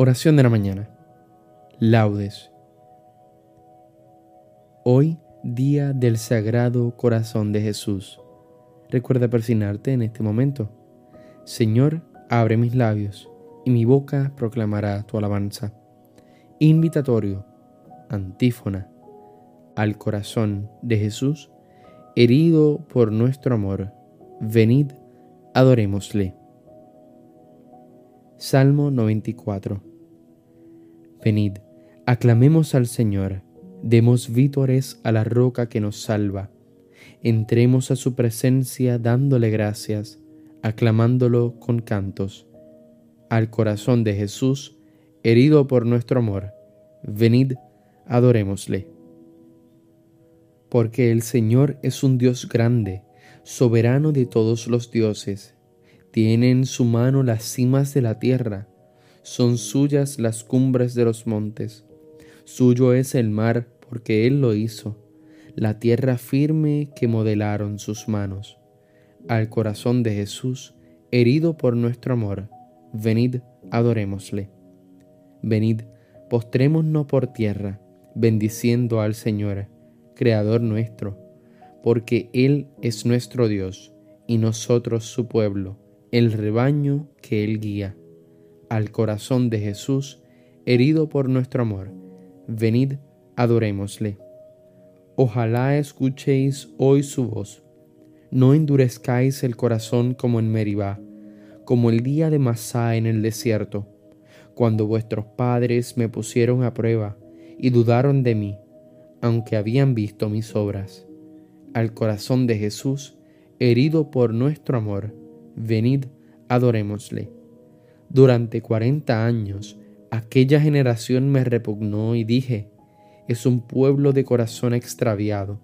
Oración de la mañana. Laudes. Hoy, día del Sagrado Corazón de Jesús. Recuerda persignarte en este momento. Señor, abre mis labios, y mi boca proclamará tu alabanza. Invitatorio, antífona, al corazón de Jesús, herido por nuestro amor. Venid, adorémosle. Salmo 94 Venid, aclamemos al Señor, demos vítores a la roca que nos salva. Entremos a su presencia dándole gracias, aclamándolo con cantos. Al corazón de Jesús, herido por nuestro amor, venid, adorémosle. Porque el Señor es un Dios grande, soberano de todos los dioses. Tiene en su mano las cimas de la tierra son suyas las cumbres de los montes. Suyo es el mar, porque Él lo hizo, la tierra firme que modelaron sus manos. Al corazón de Jesús, herido por nuestro amor, venid, adorémosle. Venid, postrémonos por tierra, bendiciendo al Señor, Creador nuestro, porque Él es nuestro Dios, y nosotros su pueblo, el rebaño que Él guía al corazón de Jesús, herido por nuestro amor. Venid, adorémosle. Ojalá escuchéis hoy su voz. No endurezcáis el corazón como en Meribá, como el día de Masá en el desierto, cuando vuestros padres me pusieron a prueba y dudaron de mí, aunque habían visto mis obras. Al corazón de Jesús, herido por nuestro amor, venid, adorémosle. Durante cuarenta años aquella generación me repugnó y dije, es un pueblo de corazón extraviado,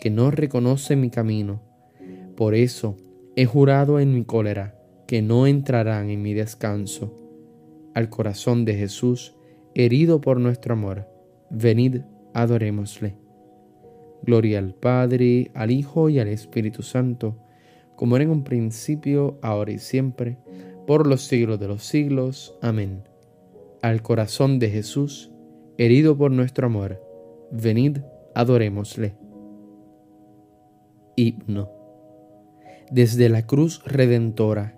que no reconoce mi camino. Por eso he jurado en mi cólera que no entrarán en mi descanso. Al corazón de Jesús, herido por nuestro amor, venid, adorémosle. Gloria al Padre, al Hijo y al Espíritu Santo, como era en un principio, ahora y siempre, por los siglos de los siglos. Amén. Al corazón de Jesús, herido por nuestro amor, venid, adorémosle. Himno. Desde la cruz redentora,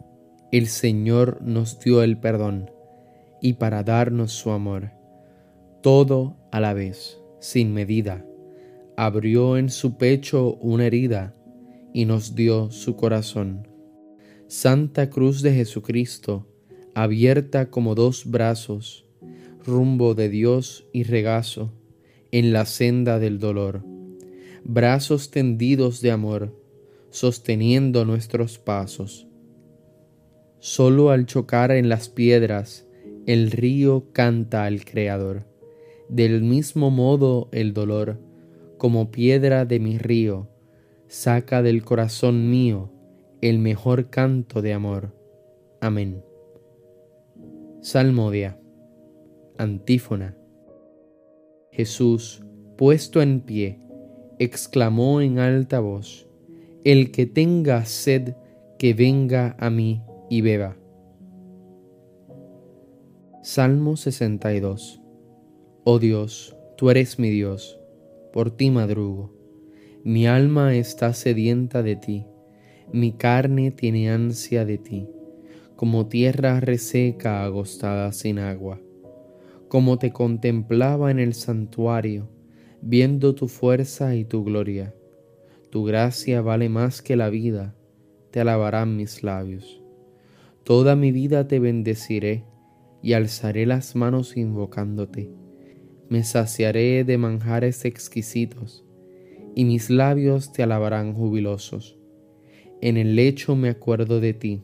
el Señor nos dio el perdón y para darnos su amor, todo a la vez, sin medida, abrió en su pecho una herida y nos dio su corazón Santa Cruz de Jesucristo, abierta como dos brazos, rumbo de Dios y regazo en la senda del dolor, brazos tendidos de amor, sosteniendo nuestros pasos. Solo al chocar en las piedras, el río canta al Creador. Del mismo modo el dolor, como piedra de mi río, saca del corazón mío el mejor canto de amor. Amén. Salmodia. Antífona. Jesús, puesto en pie, exclamó en alta voz, El que tenga sed, que venga a mí y beba. Salmo 62. Oh Dios, tú eres mi Dios, por ti madrugo. Mi alma está sedienta de ti mi carne tiene ansia de ti, como tierra reseca agostada sin agua. Como te contemplaba en el santuario, viendo tu fuerza y tu gloria. Tu gracia vale más que la vida, te alabarán mis labios. Toda mi vida te bendeciré y alzaré las manos invocándote. Me saciaré de manjares exquisitos y mis labios te alabarán jubilosos en el lecho me acuerdo de ti,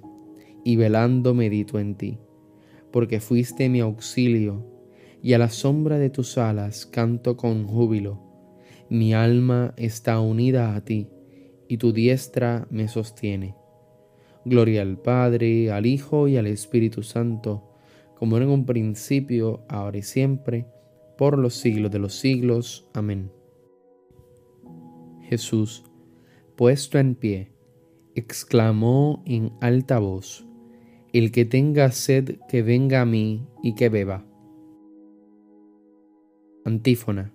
y velando medito en ti, porque fuiste mi auxilio, y a la sombra de tus alas canto con júbilo. Mi alma está unida a ti, y tu diestra me sostiene. Gloria al Padre, al Hijo y al Espíritu Santo, como en un principio, ahora y siempre, por los siglos de los siglos. Amén. Jesús, puesto en pie, exclamó en alta voz, El que tenga sed, que venga a mí y que beba. Antífona.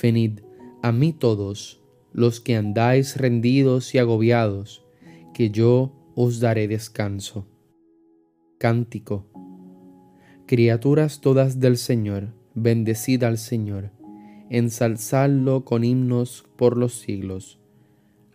Venid a mí todos los que andáis rendidos y agobiados, que yo os daré descanso. Cántico. Criaturas todas del Señor, bendecid al Señor, ensalzadlo con himnos por los siglos.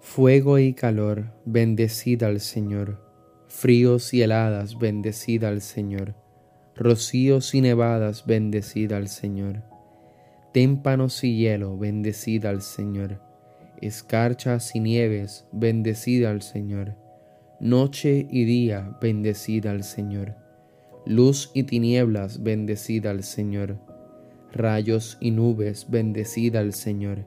Fuego y calor, bendecid al Señor. Fríos y heladas, bendecid al Señor. Rocíos y nevadas, bendecid al Señor témpanos y hielo, bendecida al Señor. Escarchas y nieves, bendecida al Señor. Noche y día, bendecida al Señor. Luz y tinieblas, bendecida al Señor. Rayos y nubes, bendecida al Señor.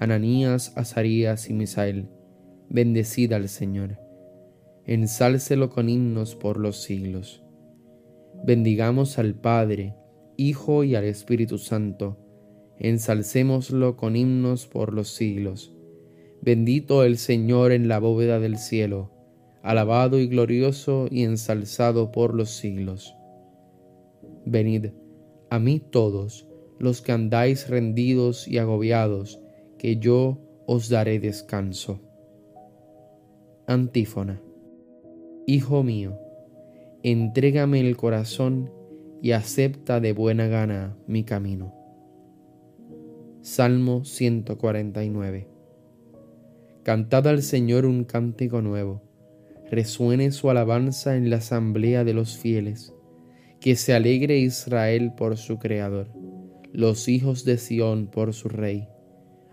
Ananías, Azarías y Misael, bendecida al Señor. Ensálcelo con himnos por los siglos. Bendigamos al Padre, Hijo y al Espíritu Santo, ensalcémoslo con himnos por los siglos. Bendito el Señor en la bóveda del cielo, alabado y glorioso y ensalzado por los siglos. Venid a mí todos los que andáis rendidos y agobiados, que yo os daré descanso. Antífona. Hijo mío, entrégame el corazón y acepta de buena gana mi camino. Salmo 149 Cantad al Señor un cántico nuevo, resuene su alabanza en la asamblea de los fieles, que se alegre Israel por su Creador, los hijos de Sión por su Rey.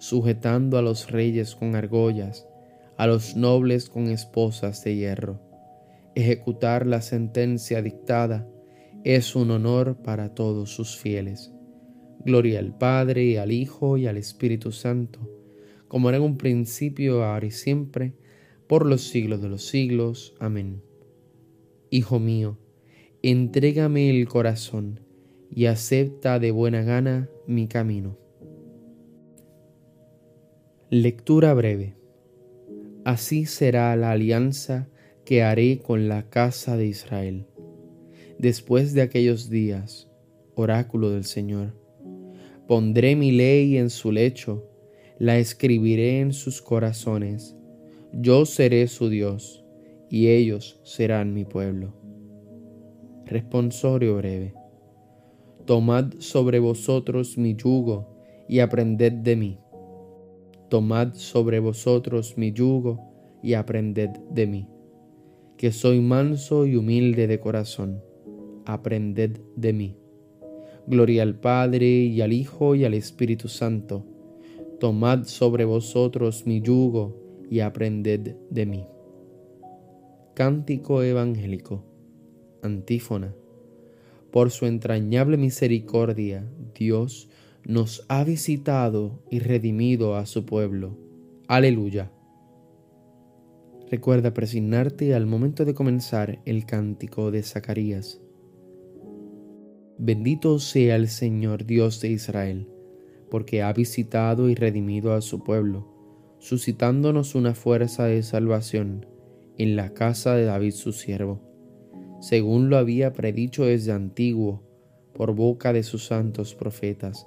sujetando a los reyes con argollas, a los nobles con esposas de hierro, ejecutar la sentencia dictada es un honor para todos sus fieles. Gloria al Padre, y al Hijo, y al Espíritu Santo, como era en un principio, ahora y siempre, por los siglos de los siglos. Amén. Hijo mío, entrégame el corazón, y acepta de buena gana mi camino. Lectura breve. Así será la alianza que haré con la casa de Israel después de aquellos días, oráculo del Señor. Pondré mi ley en su lecho, la escribiré en sus corazones. Yo seré su Dios, y ellos serán mi pueblo. Responsorio breve. Tomad sobre vosotros mi yugo y aprended de mí. Tomad sobre vosotros mi yugo y aprended de mí, que soy manso y humilde de corazón aprended de mí, Gloria al Padre y al Hijo y al Espíritu Santo. Tomad sobre vosotros mi yugo y aprended de mí. Cántico Evangélico. Antífona. Por su entrañable misericordia, Dios nos ha visitado y redimido a su pueblo. Aleluya. Recuerda presignarte al momento de comenzar el cántico de Zacarías. Bendito sea el Señor Dios de Israel, porque ha visitado y redimido a su pueblo, suscitándonos una fuerza de salvación en la casa de David su siervo, según lo había predicho desde antiguo por boca de sus santos profetas.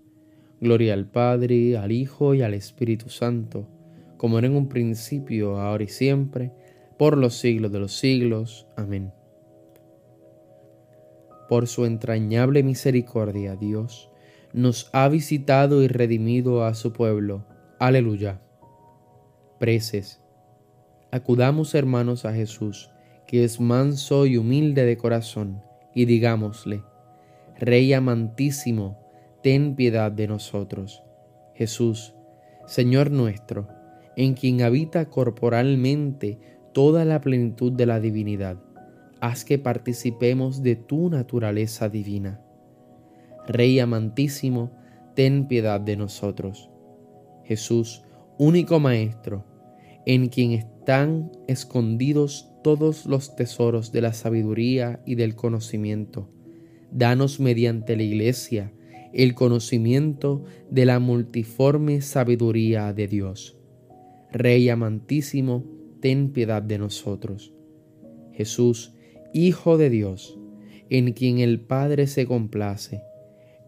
Gloria al Padre, al Hijo y al Espíritu Santo, como era en un principio, ahora y siempre, por los siglos de los siglos. Amén. Por su entrañable misericordia, Dios, nos ha visitado y redimido a su pueblo. Aleluya. Preces. Acudamos hermanos a Jesús, que es manso y humilde de corazón, y digámosle, Rey amantísimo, ten piedad de nosotros. Jesús, Señor nuestro, en quien habita corporalmente toda la plenitud de la divinidad, haz que participemos de tu naturaleza divina Rey amantísimo, ten piedad de nosotros. Jesús, único Maestro, en quien están escondidos todos los tesoros de la sabiduría y del conocimiento. Danos mediante la Iglesia el conocimiento de la multiforme sabiduría de Dios. Rey amantísimo, ten piedad de nosotros. Jesús, Hijo de Dios, en quien el Padre se complace,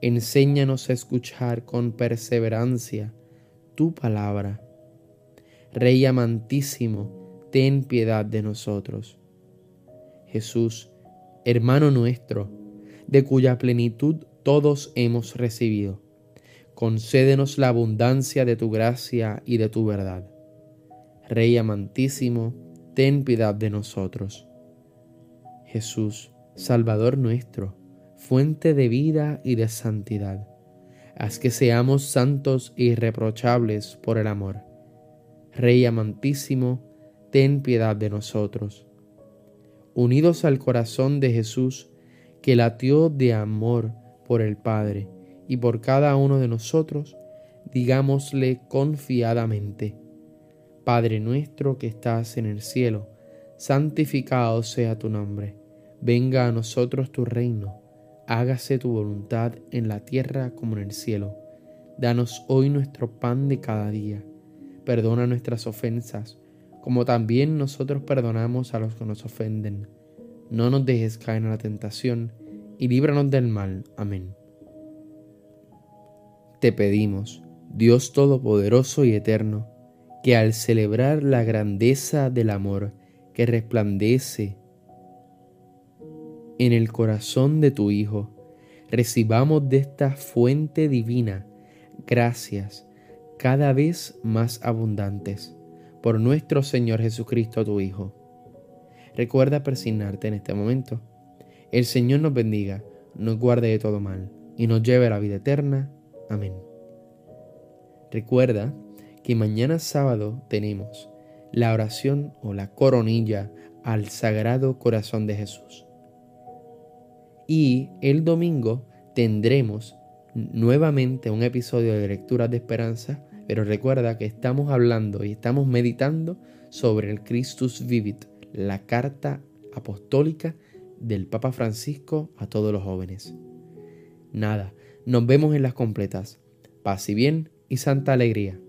Enséñanos a escuchar con perseverancia tu palabra. Rey amantísimo, ten piedad de nosotros. Jesús, hermano nuestro, de cuya plenitud todos hemos recibido, concédenos la abundancia de tu gracia y de tu verdad. Rey amantísimo, ten piedad de nosotros. Jesús, Salvador nuestro, fuente de vida y de santidad. Haz que seamos santos e irreprochables por el amor. Rey amantísimo, ten piedad de nosotros. Unidos al corazón de Jesús, que latió de amor por el Padre y por cada uno de nosotros, digámosle confiadamente, Padre nuestro que estás en el cielo, santificado sea tu nombre, venga a nosotros tu reino hágase tu voluntad en la tierra como en el cielo. Danos hoy nuestro pan de cada día. Perdona nuestras ofensas, como también nosotros perdonamos a los que nos ofenden. No nos dejes caer en la tentación, y líbranos del mal. Amén. Te pedimos, Dios Todopoderoso y Eterno, que al celebrar la grandeza del amor que resplandece en el corazón de tu Hijo, recibamos de esta fuente divina gracias cada vez más abundantes por nuestro Señor Jesucristo, tu Hijo. Recuerda persignarte en este momento. El Señor nos bendiga, nos guarde de todo mal y nos lleve a la vida eterna. Amén. Recuerda que mañana sábado tenemos la oración o la coronilla al Sagrado Corazón de Jesús y el domingo tendremos nuevamente un episodio de Lecturas de Esperanza Pero recuerda que estamos hablando y estamos meditando sobre el Christus Vivit, la carta apostólica del Papa Francisco a todos los jóvenes. Nada, nos vemos en las completas. Paz y bien y santa alegría.